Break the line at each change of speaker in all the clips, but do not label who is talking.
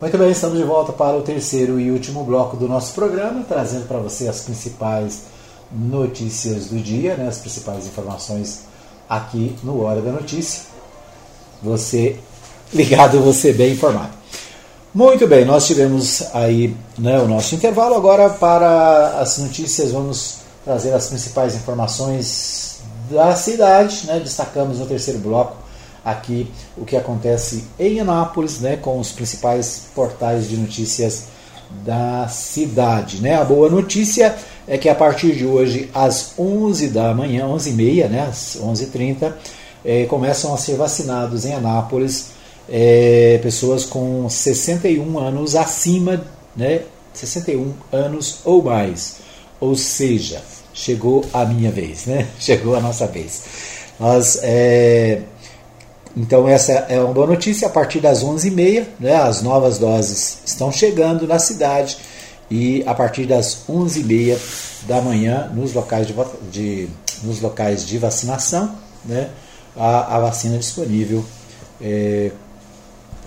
Muito bem, estamos de volta para o terceiro e último bloco do nosso programa, trazendo para você as principais notícias do dia, né, as principais informações aqui no Hora da Notícia. Você ligado, você bem informado. Muito bem, nós tivemos aí né, o nosso intervalo. Agora, para as notícias, vamos trazer as principais informações da cidade. Né, destacamos no terceiro bloco aqui o que acontece em Anápolis, né, com os principais portais de notícias da cidade. Né? A boa notícia é que a partir de hoje, às 11 da manhã, 11h30, né, às 11h30, é, começam a ser vacinados em Anápolis é, pessoas com 61 anos acima, né, 61 anos ou mais. Ou seja, chegou a minha vez, né? chegou a nossa vez. Nós é, então essa é uma boa notícia. A partir das 11h30, né, as novas doses estão chegando na cidade e a partir das 11h30 da manhã, nos locais de, de, nos locais de vacinação, né, a, a vacina disponível é,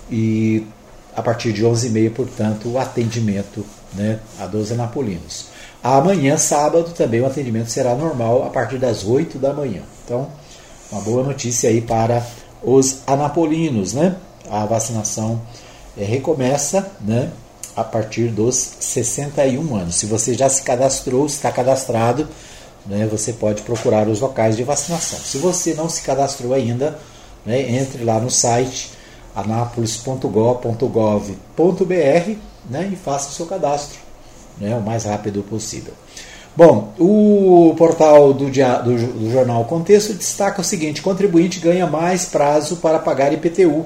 e a partir de 11h30, portanto, o atendimento né, a 12 anapolinos. Amanhã, sábado, também o atendimento será normal a partir das 8 da manhã. Então, uma boa notícia aí para os anapolinos, né? A vacinação é, recomeça, né? A partir dos 61 anos. Se você já se cadastrou, está cadastrado, né? Você pode procurar os locais de vacinação. Se você não se cadastrou ainda, né? Entre lá no site anapolis.gov.br, né? E faça o seu cadastro, né? O mais rápido possível. Bom, o portal do, do, do, jornal Contexto destaca o seguinte: contribuinte ganha mais prazo para pagar IPTU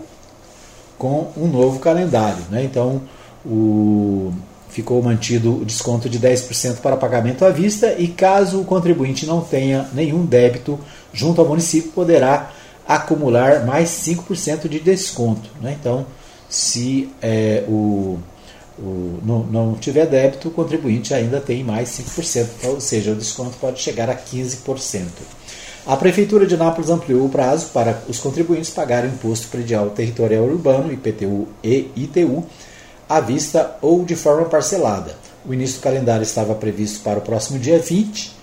com um novo calendário. Né? Então, o, ficou mantido o desconto de 10% para pagamento à vista e, caso o contribuinte não tenha nenhum débito junto ao município, poderá acumular mais 5% de desconto. Né? Então, se é, o o, não, não tiver débito, o contribuinte ainda tem mais 5%, então, ou seja, o desconto pode chegar a 15%. A Prefeitura de Nápoles ampliou o prazo para os contribuintes pagarem imposto predial territorial urbano, IPTU e ITU, à vista ou de forma parcelada. O início do calendário estava previsto para o próximo dia 20,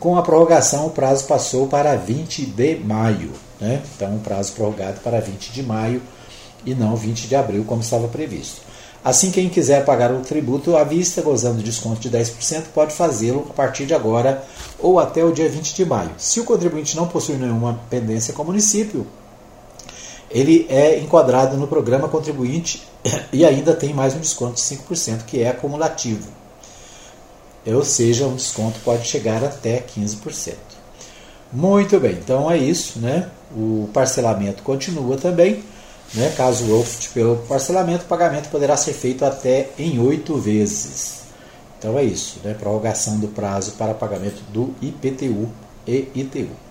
com a prorrogação o prazo passou para 20 de maio. Né? Então, o prazo prorrogado para 20 de maio e não 20 de abril, como estava previsto. Assim, quem quiser pagar o tributo à vista, gozando de desconto de 10%, pode fazê-lo a partir de agora ou até o dia 20 de maio. Se o contribuinte não possui nenhuma pendência com o município, ele é enquadrado no programa contribuinte e ainda tem mais um desconto de 5%, que é acumulativo. Ou seja, um desconto pode chegar até 15%. Muito bem, então é isso, né? O parcelamento continua também. Né? Caso opte pelo parcelamento, o pagamento poderá ser feito até em oito vezes. Então é isso, né? prorrogação do prazo para pagamento do IPTU e ITU.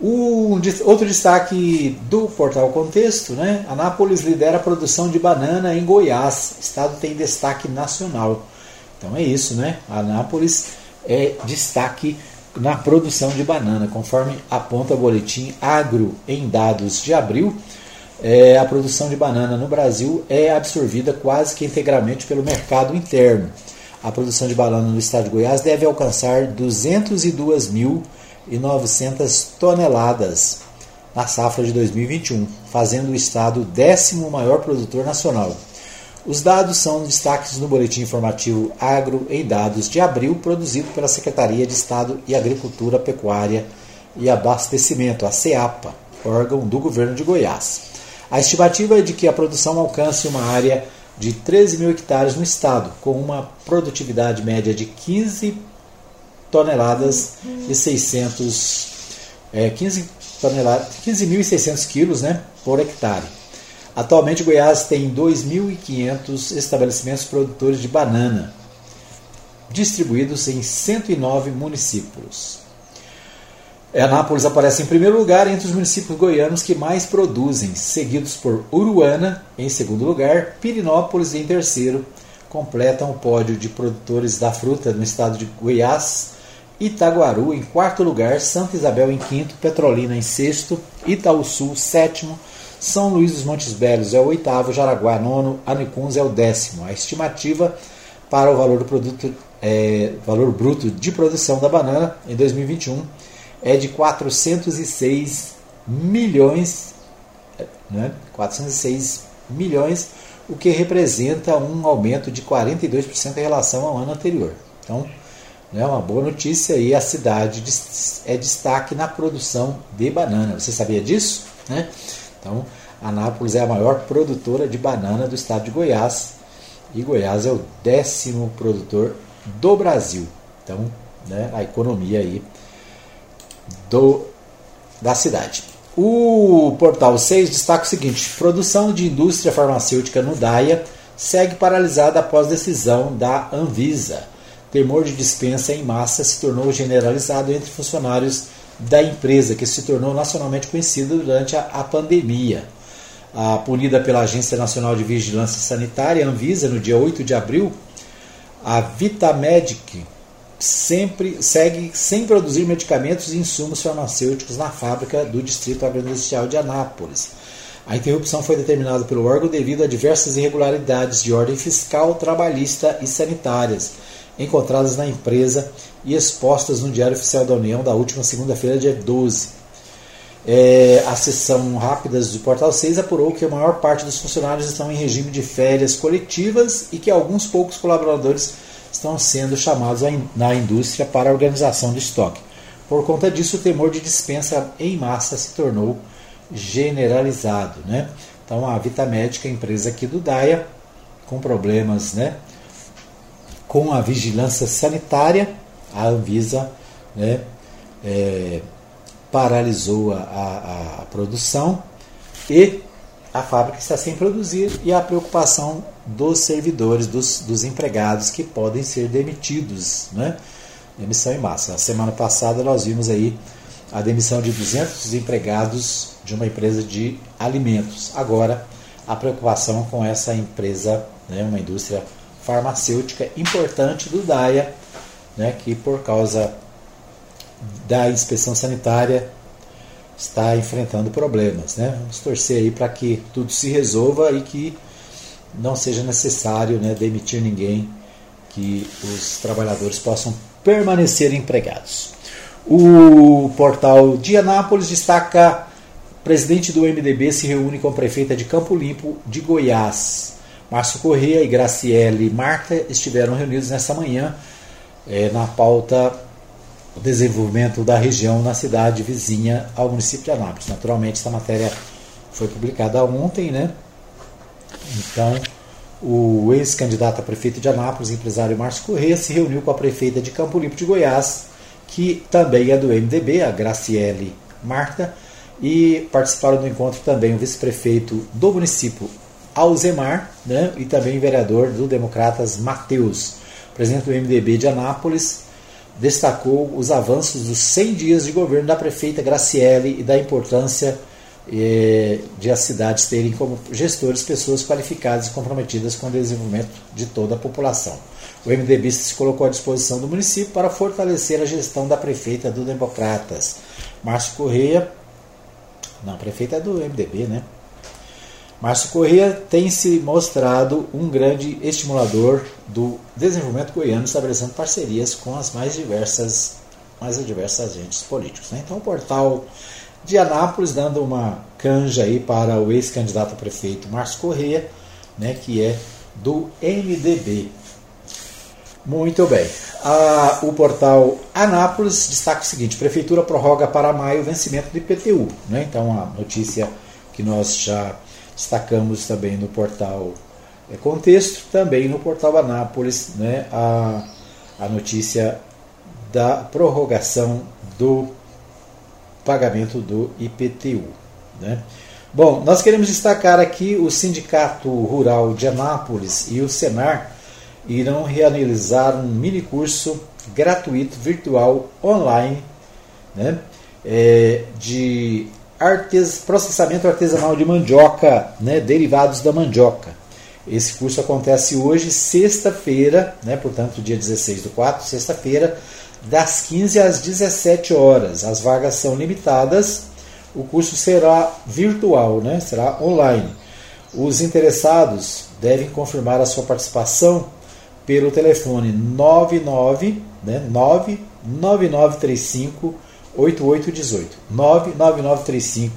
O, outro destaque do portal Contexto, né? Anápolis lidera a produção de banana em Goiás. O estado tem destaque nacional. Então é isso, né? Anápolis é destaque na produção de banana, conforme aponta o boletim Agro em dados de abril é, a produção de banana no Brasil é absorvida quase que integralmente pelo mercado interno. A produção de banana no estado de Goiás deve alcançar 202.900 toneladas na safra de 2021, fazendo o estado o décimo maior produtor nacional. Os dados são destaques no boletim informativo Agro em Dados de abril, produzido pela Secretaria de Estado e Agricultura, Pecuária e Abastecimento, a CEAPA, órgão do governo de Goiás. A estimativa é de que a produção alcance uma área de 13 mil hectares no estado, com uma produtividade média de 15 toneladas e 600 é, 15 toneladas, 15.600 quilos, né, por hectare. Atualmente, Goiás tem 2.500 estabelecimentos produtores de banana, distribuídos em 109 municípios. Anápolis aparece em primeiro lugar entre os municípios goianos que mais produzem, seguidos por Uruana em segundo lugar, Pirinópolis em terceiro. Completam o pódio de produtores da fruta no estado de Goiás, Itaguaru em quarto lugar, Santa Isabel em quinto, Petrolina em sexto, Itaúsul sétimo, São Luís dos Montes Belos é o oitavo, Jaraguá nono, Anicuns é o décimo. A estimativa para o valor do produto, é, valor bruto de produção da banana em 2021 é de 406 milhões, né? 406 milhões, o que representa um aumento de 42% em relação ao ano anterior. Então, é uma boa notícia e a cidade é destaque na produção de banana. Você sabia disso? Né? Então, Anápolis é a maior produtora de banana do estado de Goiás e Goiás é o décimo produtor do Brasil. Então, né, a economia aí do, da cidade. O portal 6 destaca o seguinte: produção de indústria farmacêutica no DAIA segue paralisada após decisão da Anvisa. Temor de dispensa em massa se tornou generalizado entre funcionários da empresa, que se tornou nacionalmente conhecida durante a, a pandemia. A, punida pela Agência Nacional de Vigilância Sanitária, Anvisa, no dia 8 de abril, a Vitamedic sempre segue sem produzir medicamentos e insumos farmacêuticos na fábrica do Distrito Agroindustrial de Anápolis. A interrupção foi determinada pelo órgão devido a diversas irregularidades de ordem fiscal, trabalhista e sanitárias encontradas na empresa e expostas no Diário Oficial da União da última segunda-feira, dia 12. É, a sessão rápidas do Portal 6 apurou que a maior parte dos funcionários estão em regime de férias coletivas e que alguns poucos colaboradores estão sendo chamados na indústria para a organização do estoque. Por conta disso, o temor de dispensa em massa se tornou generalizado. Né? Então, a Vitamédica, empresa aqui do DAIA, com problemas né, com a vigilância sanitária, a Anvisa né, é, paralisou a, a, a produção e a fábrica está sem produzir e a preocupação dos servidores, dos, dos empregados que podem ser demitidos, né? Demissão em massa. Na semana passada nós vimos aí a demissão de 200 empregados de uma empresa de alimentos. Agora a preocupação com essa empresa, né, uma indústria farmacêutica importante do DAIA, né, que por causa da inspeção sanitária está enfrentando problemas. Né? Vamos torcer aí para que tudo se resolva e que não seja necessário né, demitir ninguém, que os trabalhadores possam permanecer empregados. O portal de Anápolis destaca: presidente do MDB se reúne com a prefeita de Campo Limpo de Goiás. Márcio Corrêa e Graciele Marta estiveram reunidos nessa manhã é, na pauta desenvolvimento da região na cidade vizinha ao município de Anápolis. Naturalmente, essa matéria foi publicada ontem, né? Então, o ex-candidato a prefeito de Anápolis, empresário Márcio Corrêa, se reuniu com a prefeita de Campo Limpo de Goiás, que também é do MDB, a Graciele Marta, e participaram do encontro também o vice-prefeito do município, Alzemar, né, e também vereador do Democratas Mateus. presidente do MDB de Anápolis destacou os avanços dos 100 dias de governo da prefeita Graciele e da importância de as cidades terem como gestores pessoas qualificadas e comprometidas com o desenvolvimento de toda a população. O MDB se colocou à disposição do município para fortalecer a gestão da prefeita do Democratas. Márcio Correia, não, prefeita é do MDB, né? Márcio Corrêa tem se mostrado um grande estimulador do desenvolvimento goiano, estabelecendo parcerias com as mais diversas, mais diversas agentes políticos. Né? Então, o portal de Anápolis dando uma canja aí para o ex-candidato a prefeito Márcio Corrêa, né, que é do MDB. Muito bem. Ah, o portal Anápolis destaca o seguinte: Prefeitura prorroga para maio o vencimento do IPTU. Né? Então, a notícia que nós já destacamos também no portal é, Contexto, também no portal Anápolis, né, a, a notícia da prorrogação do pagamento do IPTU. Né. Bom, nós queremos destacar aqui o Sindicato Rural de Anápolis e o Senar irão realizar um mini curso gratuito virtual online né, é, de artes, processamento artesanal de mandioca, né, derivados da mandioca. Esse curso acontece hoje, sexta-feira, né, portanto, dia 16 do 4, sexta-feira, das 15 às 17 horas. As vagas são limitadas. o curso será virtual, né? será online. Os interessados devem confirmar a sua participação pelo telefone 99, né, 99935 8818. 99935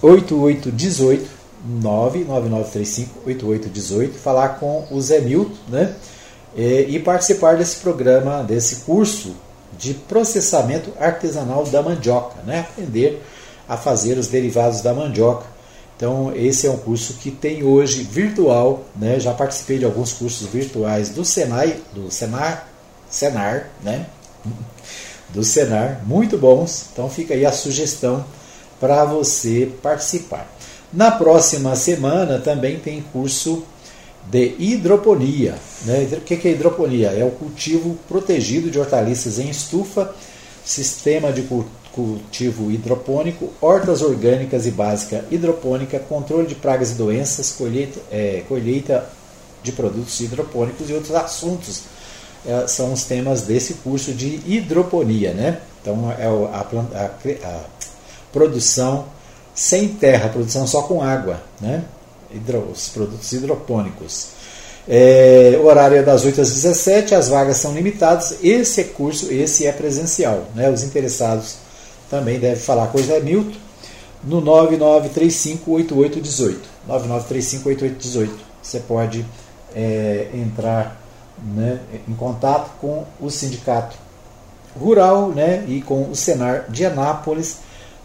8818 99935 8818 falar com o Zé Milton, né? E participar desse programa, desse curso de processamento artesanal da mandioca, né? Aprender a fazer os derivados da mandioca então, esse é um curso que tem hoje virtual, né? Já participei de alguns cursos virtuais do Senai, do Senar, Senar, né? Do Senar, muito bons. Então, fica aí a sugestão para você participar. Na próxima semana também tem curso de hidroponia. Né? O que é hidroponia? É o cultivo protegido de hortaliças em estufa, sistema de cultivo hidropônico, hortas orgânicas e básica hidropônica, controle de pragas e doenças, colheita, é, colheita de produtos hidropônicos e outros assuntos. É, são os temas desse curso de hidroponia. Né? Então, é a, a, a produção sem terra, produção só com água, né? Hidro, os produtos hidropônicos. É, o horário é das 8 às 17, as vagas são limitadas. Esse é curso, esse é presencial. Né? Os interessados também deve falar com o Zé Milton no 99358818. 99358818. Você pode é, entrar né, em contato com o Sindicato Rural né, e com o Senar de Anápolis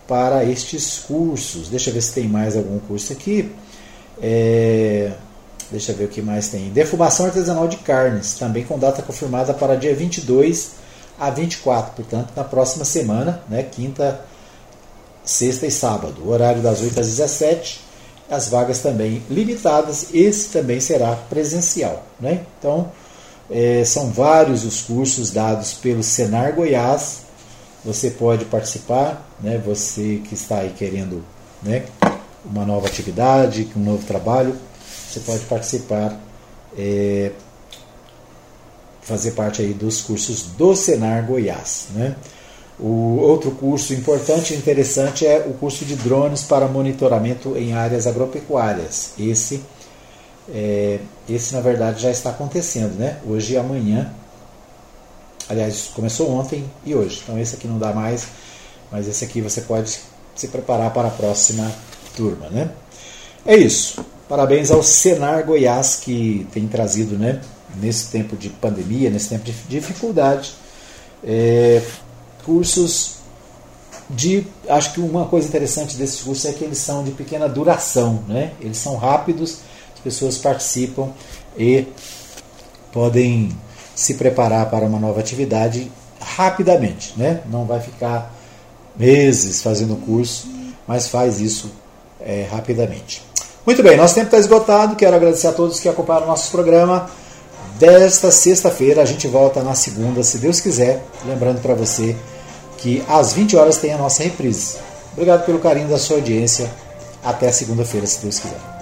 para estes cursos. Deixa eu ver se tem mais algum curso aqui. É, deixa eu ver o que mais tem. Defumação artesanal de carnes, também com data confirmada para dia 22 a 24, portanto, na próxima semana, né, quinta, sexta e sábado. Horário das 8 às 17, as vagas também limitadas, esse também será presencial. Né? Então, é, são vários os cursos dados pelo Senar Goiás, você pode participar, né, você que está aí querendo né, uma nova atividade, um novo trabalho, você pode participar é, fazer parte aí dos cursos do Senar Goiás. Né? O outro curso importante e interessante é o curso de drones para monitoramento em áreas agropecuárias. Esse, é, esse na verdade já está acontecendo, né? Hoje e amanhã. Aliás, começou ontem e hoje. Então esse aqui não dá mais, mas esse aqui você pode se preparar para a próxima turma, né? É isso. Parabéns ao Senar Goiás que tem trazido, né, nesse tempo de pandemia, nesse tempo de dificuldade, é, cursos de. Acho que uma coisa interessante desses cursos é que eles são de pequena duração, né? Eles são rápidos, as pessoas participam e podem se preparar para uma nova atividade rapidamente, né? Não vai ficar meses fazendo curso, mas faz isso é, rapidamente. Muito bem, nosso tempo está esgotado. Quero agradecer a todos que acompanharam o nosso programa desta sexta-feira. A gente volta na segunda, se Deus quiser. Lembrando para você que às 20 horas tem a nossa reprise. Obrigado pelo carinho da sua audiência. Até segunda-feira, se Deus quiser.